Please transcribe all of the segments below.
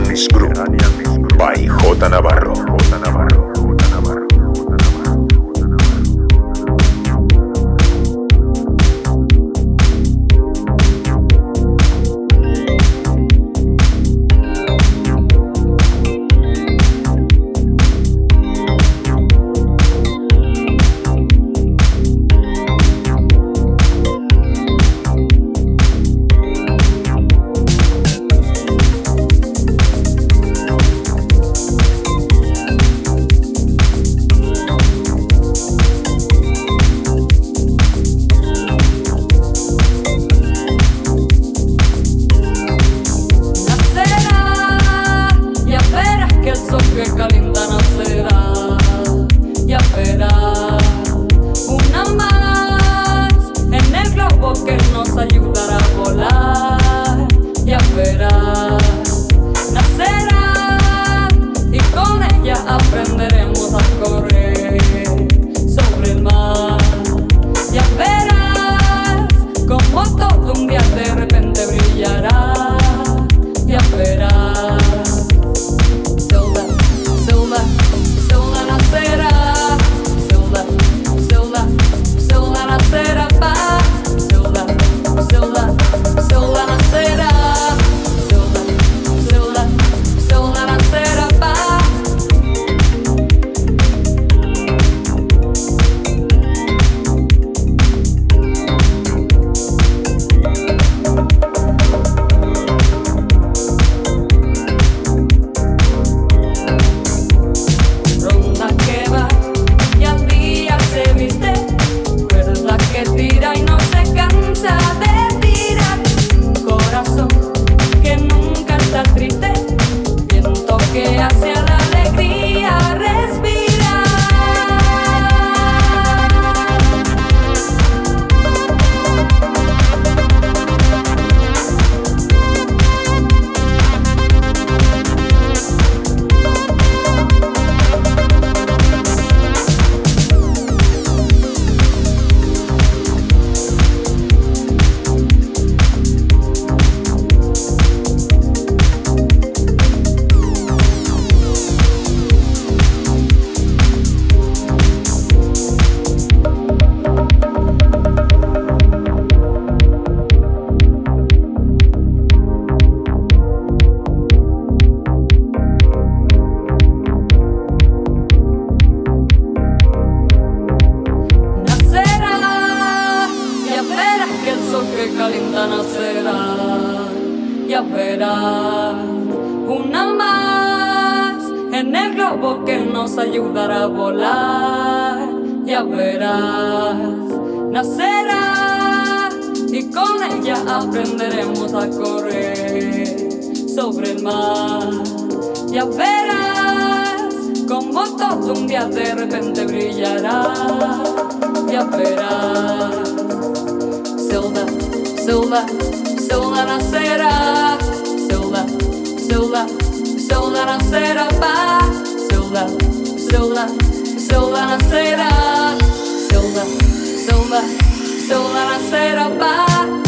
Mediterranean Group by J Navarro. Silva Silva, Silva, Silva, Silva, Silva, Silva,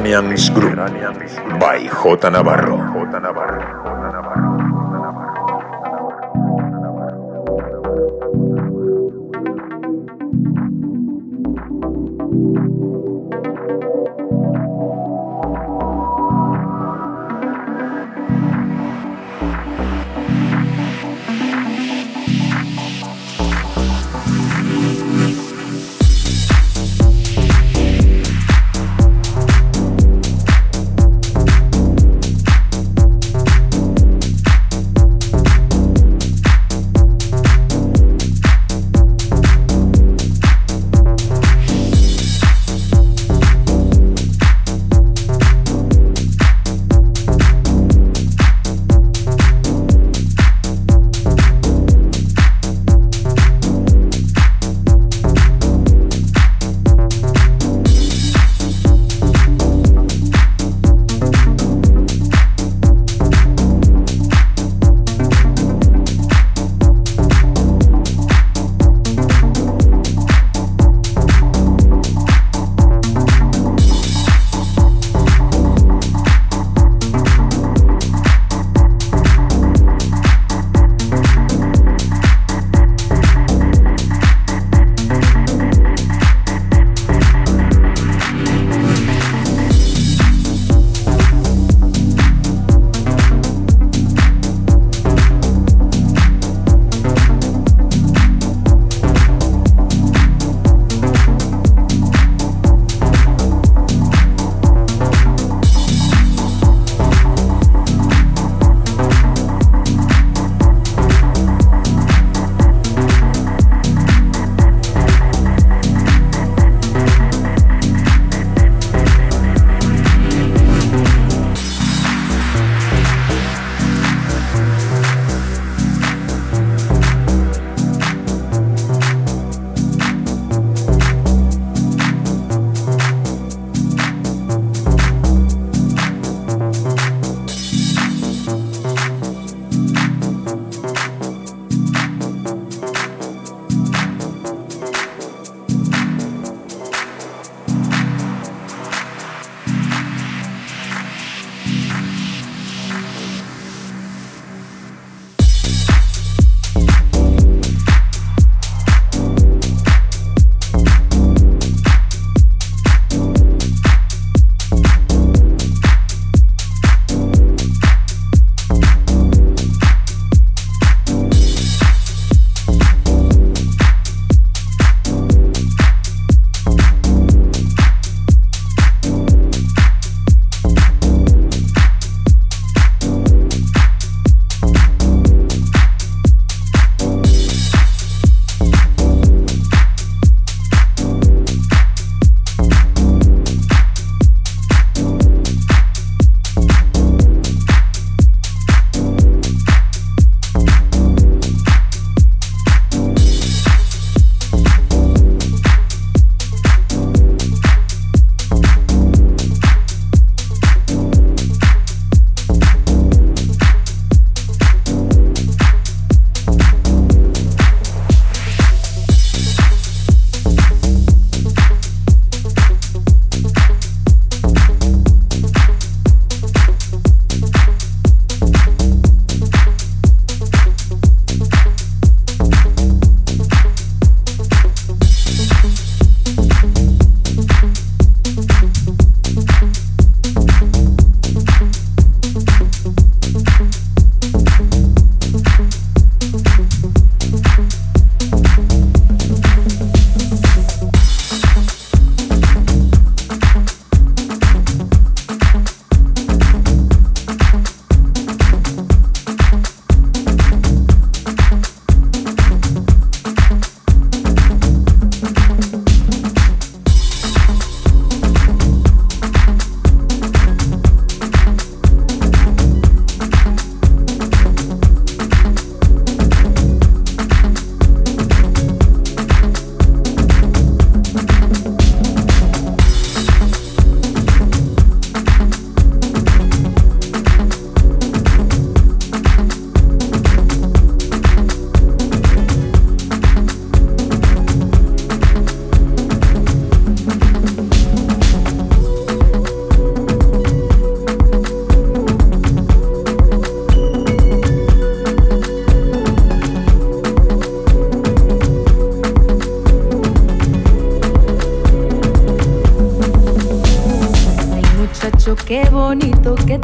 Mediterranean Group by. J. Navarro.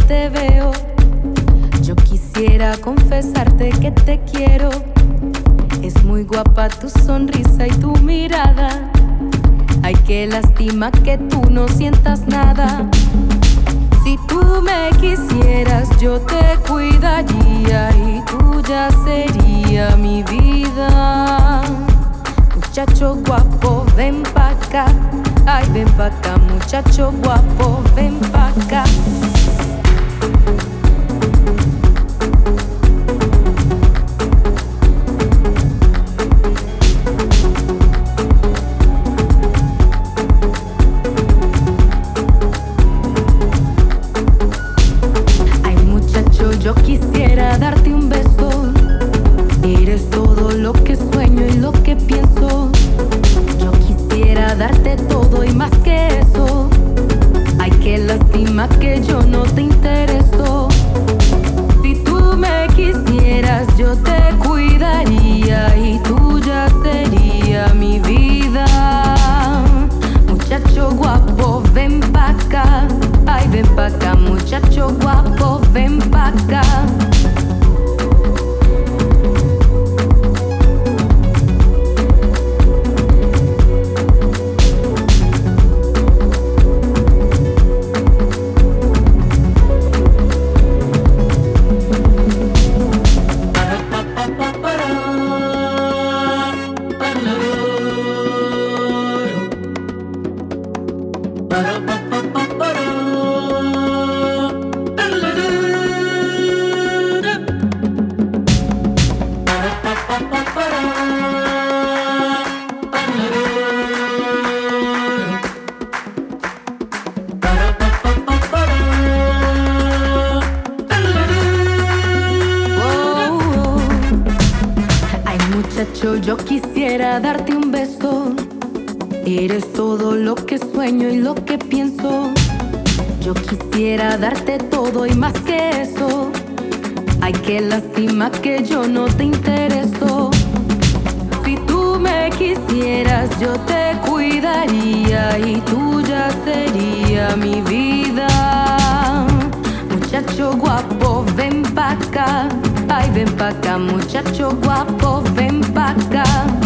Te veo. Yo quisiera confesarte que te quiero. Es muy guapa tu sonrisa y tu mirada. Ay, qué lástima que tú no sientas nada. Si tú me quisieras, yo te cuidaría y tú ya sería mi vida. Muchacho guapo, ven pa' acá. Ay, ven pa' acá, muchacho guapo, quisiera darte todo y más que eso. Ay, qué lástima que yo no te intereso. Si tú me quisieras, yo te cuidaría y tú ya sería mi vida. Muchacho guapo, ven pa' acá. Ay, ven pa' acá, muchacho guapo, ven pa' acá.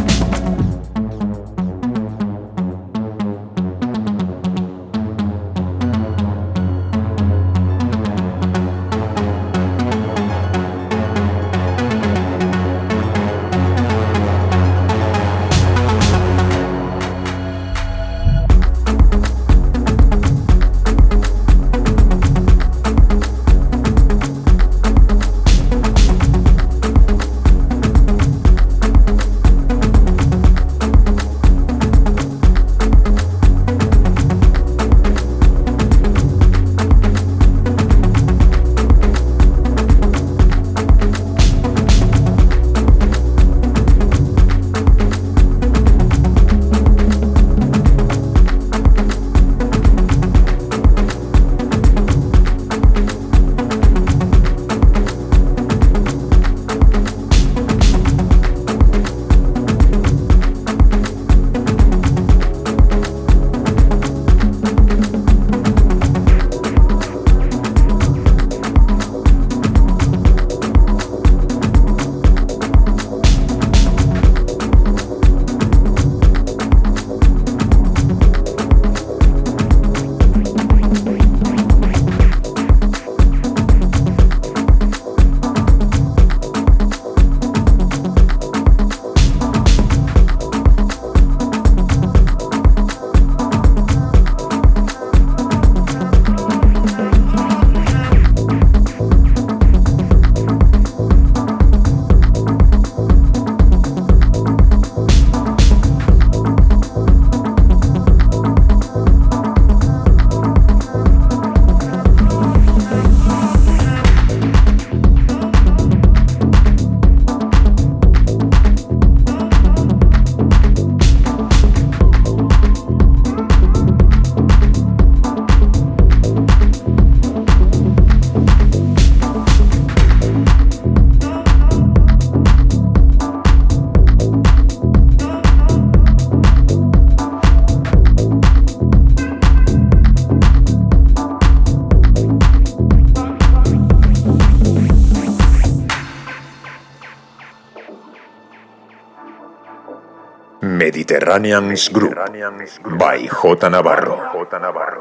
Mediterraneans Group by J Navarro. J Navarro.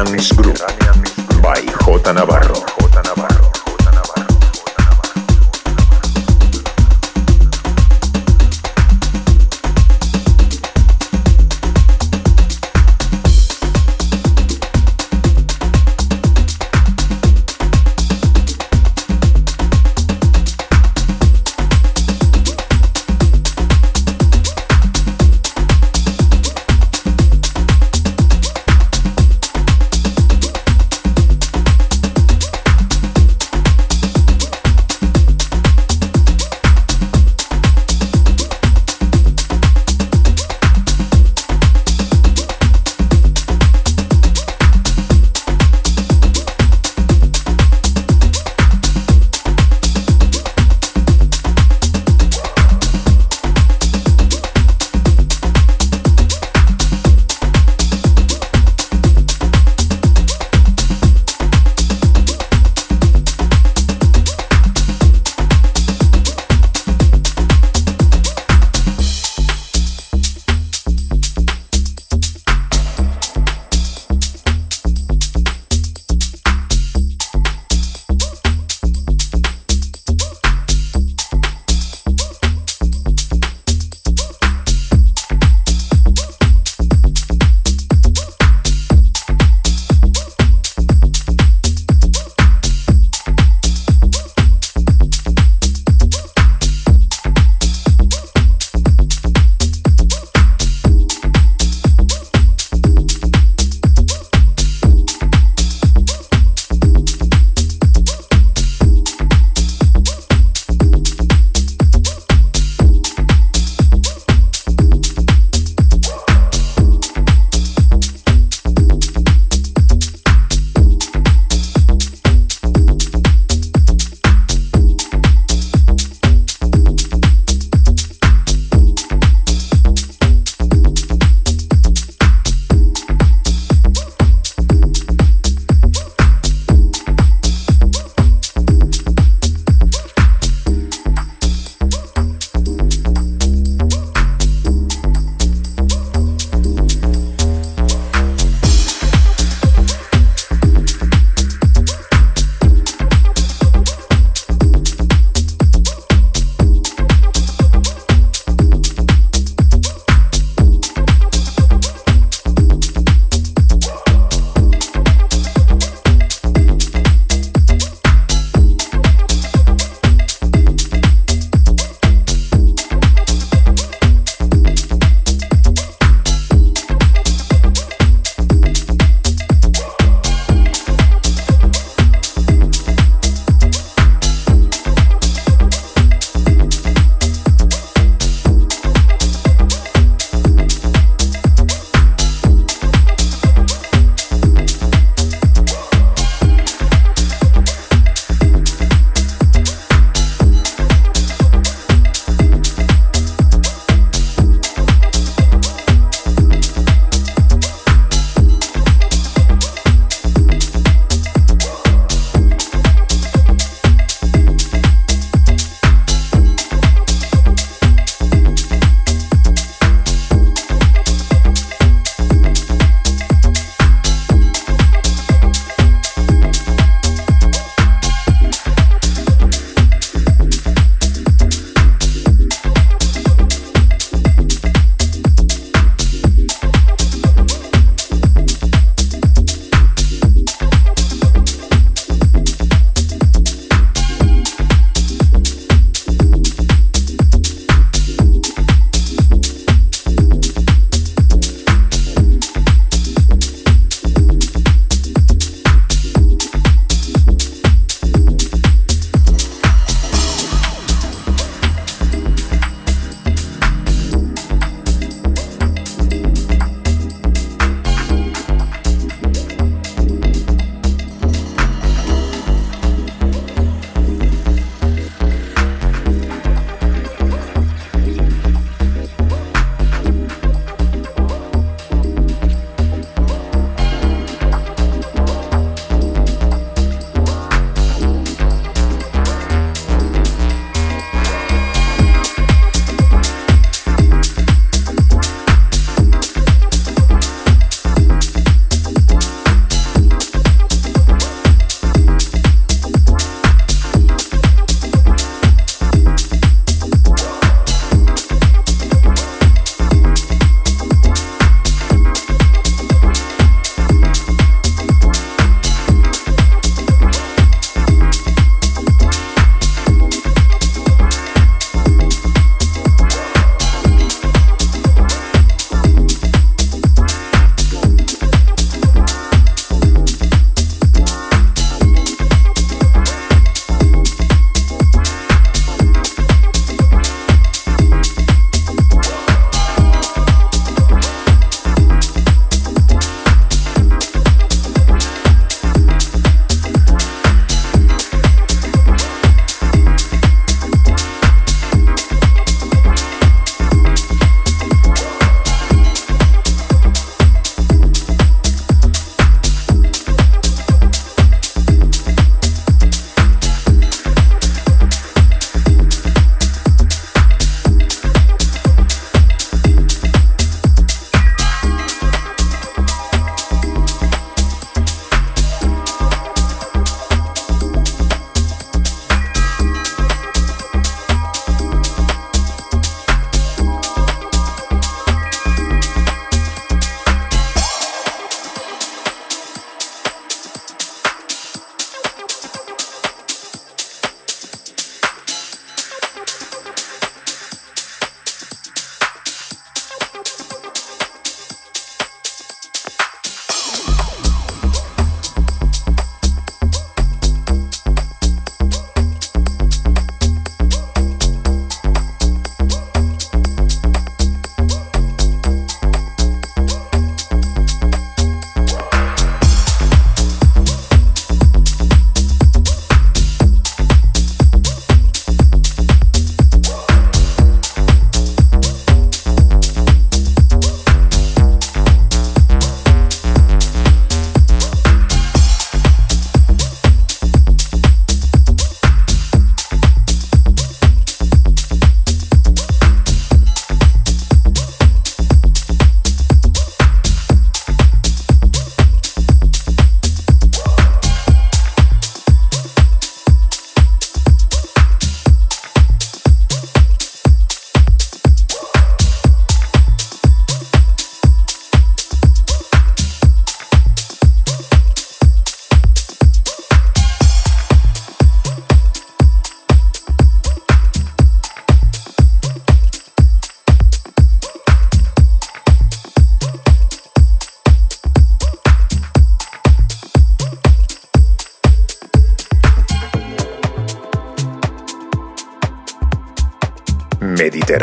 young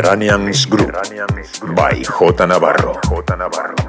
Mediterranean's Group by J Navarro. J Navarro.